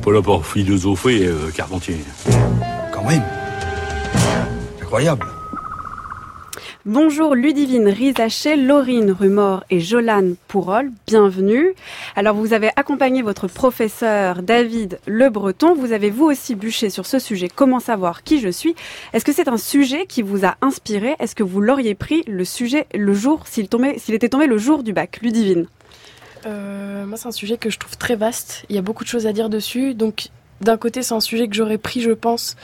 pas là pour philosopher, euh, Carpentier. Quand même. Incroyable. Bonjour Ludivine Rizaché, Laurine Rumor et Jolane Pourol, bienvenue. Alors vous avez accompagné votre professeur David Le Breton, vous avez vous aussi bûché sur ce sujet Comment savoir qui je suis? Est-ce que c'est un sujet qui vous a inspiré? Est-ce que vous l'auriez pris le sujet le jour s'il tombait s'il était tombé le jour du bac? Ludivine euh, moi, c'est un sujet que je trouve très vaste. Il y a beaucoup de choses à dire dessus. Donc, d'un côté, c'est un sujet que j'aurais pris, je pense.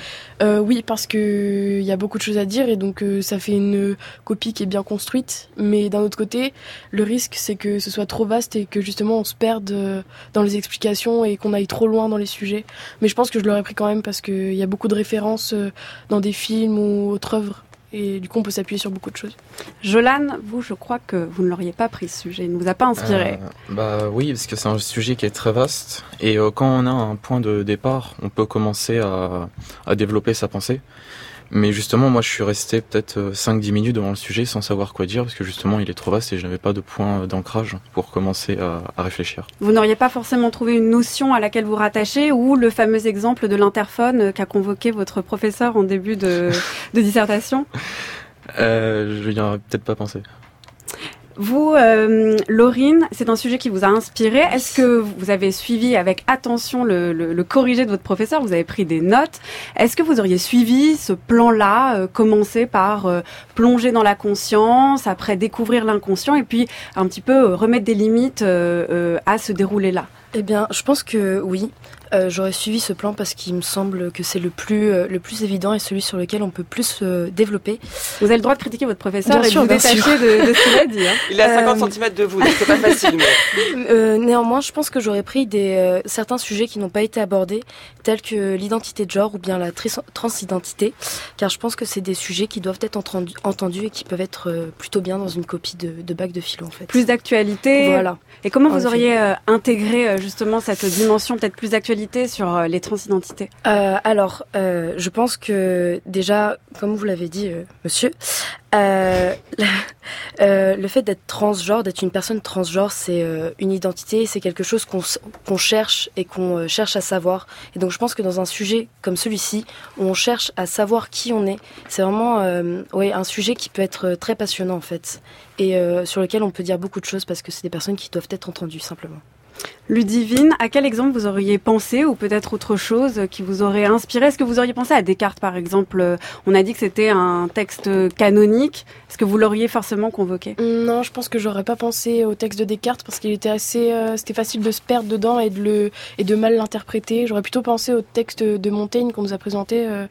Euh, oui, parce que il y a beaucoup de choses à dire et donc euh, ça fait une copie qui est bien construite. Mais d'un autre côté, le risque, c'est que ce soit trop vaste et que justement on se perde euh, dans les explications et qu'on aille trop loin dans les sujets. Mais je pense que je l'aurais pris quand même parce qu'il y a beaucoup de références dans des films ou autres œuvres et du coup, on peut s'appuyer sur beaucoup de choses. Jolan, vous, je crois que vous ne l'auriez pas pris ce sujet. Il ne vous a pas inspiré. Euh, bah oui, parce que c'est un sujet qui est très vaste. Et euh, quand on a un point de départ, on peut commencer à, à développer sa pensée. Mais justement, moi, je suis resté peut-être 5-10 euh, minutes devant le sujet sans savoir quoi dire, parce que justement, il est trop vaste et je n'avais pas de point d'ancrage pour commencer à, à réfléchir. Vous n'auriez pas forcément trouvé une notion à laquelle vous rattachez, ou le fameux exemple de l'interphone qu'a convoqué votre professeur en début de, de dissertation? Euh, Je n'y aurais peut-être pas pensé. Vous, euh, Laurine, c'est un sujet qui vous a inspiré. Est-ce que vous avez suivi avec attention le, corrigé de votre professeur? Vous avez pris des notes. Est-ce que vous auriez suivi ce plan-là, euh, commencer par euh, plonger dans la conscience, après découvrir l'inconscient, et puis un petit peu remettre des limites à ce déroulé-là? Eh bien, je pense que oui. Euh, j'aurais suivi ce plan parce qu'il me semble que c'est le plus euh, le plus évident et celui sur lequel on peut plus se euh, développer. Vous avez le droit de critiquer votre professeur et de vous détacher de, ce qu'il a dit. Hein. Il est à 50 cm de vous, donc c'est pas facile. néanmoins, je pense que j'aurais pris des certains sujets qui n'ont pas été abordés, tels que l'identité de genre ou bien la transidentité, car je pense que c'est des sujets qui doivent être entendus et qui peuvent être plutôt bien dans une copie de, de bac de philo en fait. Plus d'actualité. Voilà. Et comment vous auriez intégré justement cette dimension peut-être plus d'actualité sur euh, les transidentités euh, Alors, euh, je pense que déjà, comme vous l'avez dit, monsieur, le fait d'être transgenre, d'être une personne transgenre, c'est une identité, c'est quelque chose qu'on cherche et qu'on cherche à savoir. Et donc je pense que dans un sujet comme celui-ci, on cherche à savoir qui on est, c'est vraiment ouais, un sujet qui peut être très passionnant en fait, et sur lequel on peut dire beaucoup de choses parce que c'est des personnes qui doivent être entendues simplement. Ludivine, à quel exemple vous auriez pensé ou peut-être autre chose qui vous aurait inspiré? Est-ce que vous auriez pensé à Descartes par exemple? On a dit que c'était un texte canonique. Est-ce que vous l'auriez forcément convoqué? Non, je pense que j'aurais pas pensé au texte de Descartes parce qu'il était assez, euh, c'était facile de se perdre dedans et de le et de mal l'interpréter. J'aurais plutôt pensé au texte de Montaigne qu'on nous a présenté euh,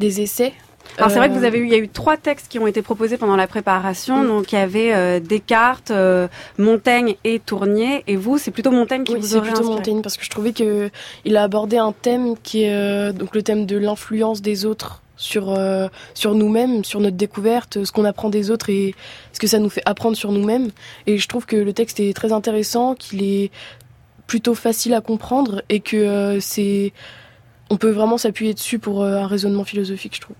des essais. Alors c'est vrai que vous avez eu, il y a eu trois textes qui ont été proposés pendant la préparation. Mm. Donc il y avait euh, Descartes, euh, Montaigne et Tournier. Et vous, c'est plutôt Montaigne qui oui, vous aurait c'est plutôt Montaigne parce que je trouvais que il a abordé un thème qui est euh, donc le thème de l'influence des autres sur sur nous-mêmes, sur notre découverte, ce qu'on apprend des autres et ce que ça nous fait apprendre sur nous-mêmes. Et je trouve que le texte est très intéressant, qu'il est plutôt facile à comprendre et que c'est on peut vraiment s'appuyer dessus pour un raisonnement philosophique, je trouve.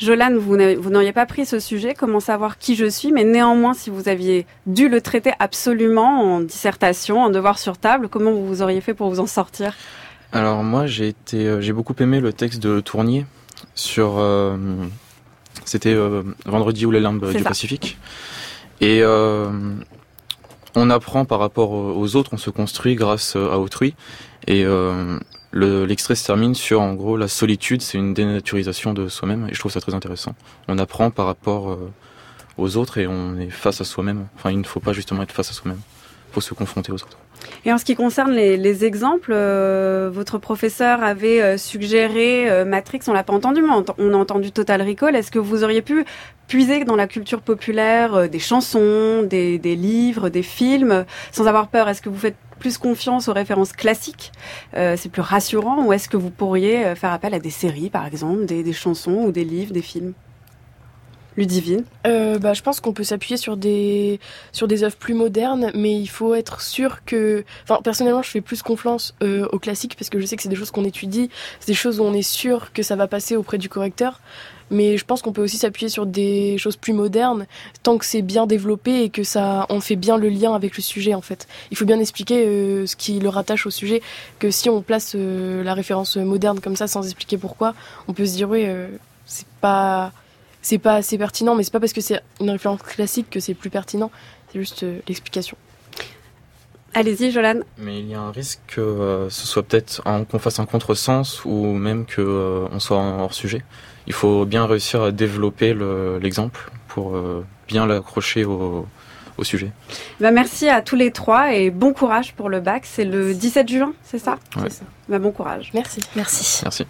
Jolane, vous n'auriez pas pris ce sujet, comment savoir qui je suis, mais néanmoins, si vous aviez dû le traiter absolument en dissertation, en devoir sur table, comment vous auriez fait pour vous en sortir? Alors moi, j'ai été, euh, j'ai beaucoup aimé le texte de Tournier sur, euh, c'était euh, Vendredi ou les limbes du Pacifique, et on apprend par rapport aux autres, on se construit grâce à autrui, et L'extrait se termine sur, en gros, la solitude, c'est une dénaturisation de soi-même, et je trouve ça très intéressant. On apprend par rapport euh, aux autres et on est face à soi-même. Enfin, il ne faut pas justement être face à soi-même. Faut se confronter aux autres. Et en ce qui concerne les, exemples, euh, votre professeur avait euh, suggéré Matrix, on l'a pas entendu, mais on a entendu Total Recall. Est-ce que vous auriez pu puiser dans la culture populaire des chansons, des, livres, des films, sans avoir peur? Est-ce que vous faites plus confiance aux références classiques euh, C'est plus rassurant Ou est-ce que vous pourriez euh, faire appel à des séries, par exemple, des, chansons ou des livres, des films? Ludivine euh, bah, Je pense qu'on peut s'appuyer sur des, sur des œuvres plus modernes, mais il faut être sûr que... Enfin, personnellement, je fais plus confiance euh, aux classiques parce que je sais que c'est des choses qu'on étudie, c'est des choses où on est sûr que ça va passer auprès du correcteur. Mais je pense qu'on peut aussi s'appuyer sur des choses plus modernes tant que c'est bien développé et que ça on fait bien le lien avec le sujet en fait. Il faut bien expliquer euh, ce qui le rattache au sujet. Que si on place la référence moderne comme ça sans expliquer pourquoi, on peut se dire oui c'est pas c'est pas assez pertinent, mais c'est pas parce que c'est une référence classique que c'est plus pertinent. C'est juste l'explication. Allez-y, Jolan. Mais il y a un risque que ce soit peut-être qu'on fasse un contresens ou même que on soit hors sujet il faut bien réussir à développer l'exemple pour euh, bien l'accrocher au, sujet. Bah merci à tous les trois et bon courage pour le bac. C'est le 17 juin, c'est ça? Ouais. Bah bon courage. Merci. Merci. Merci.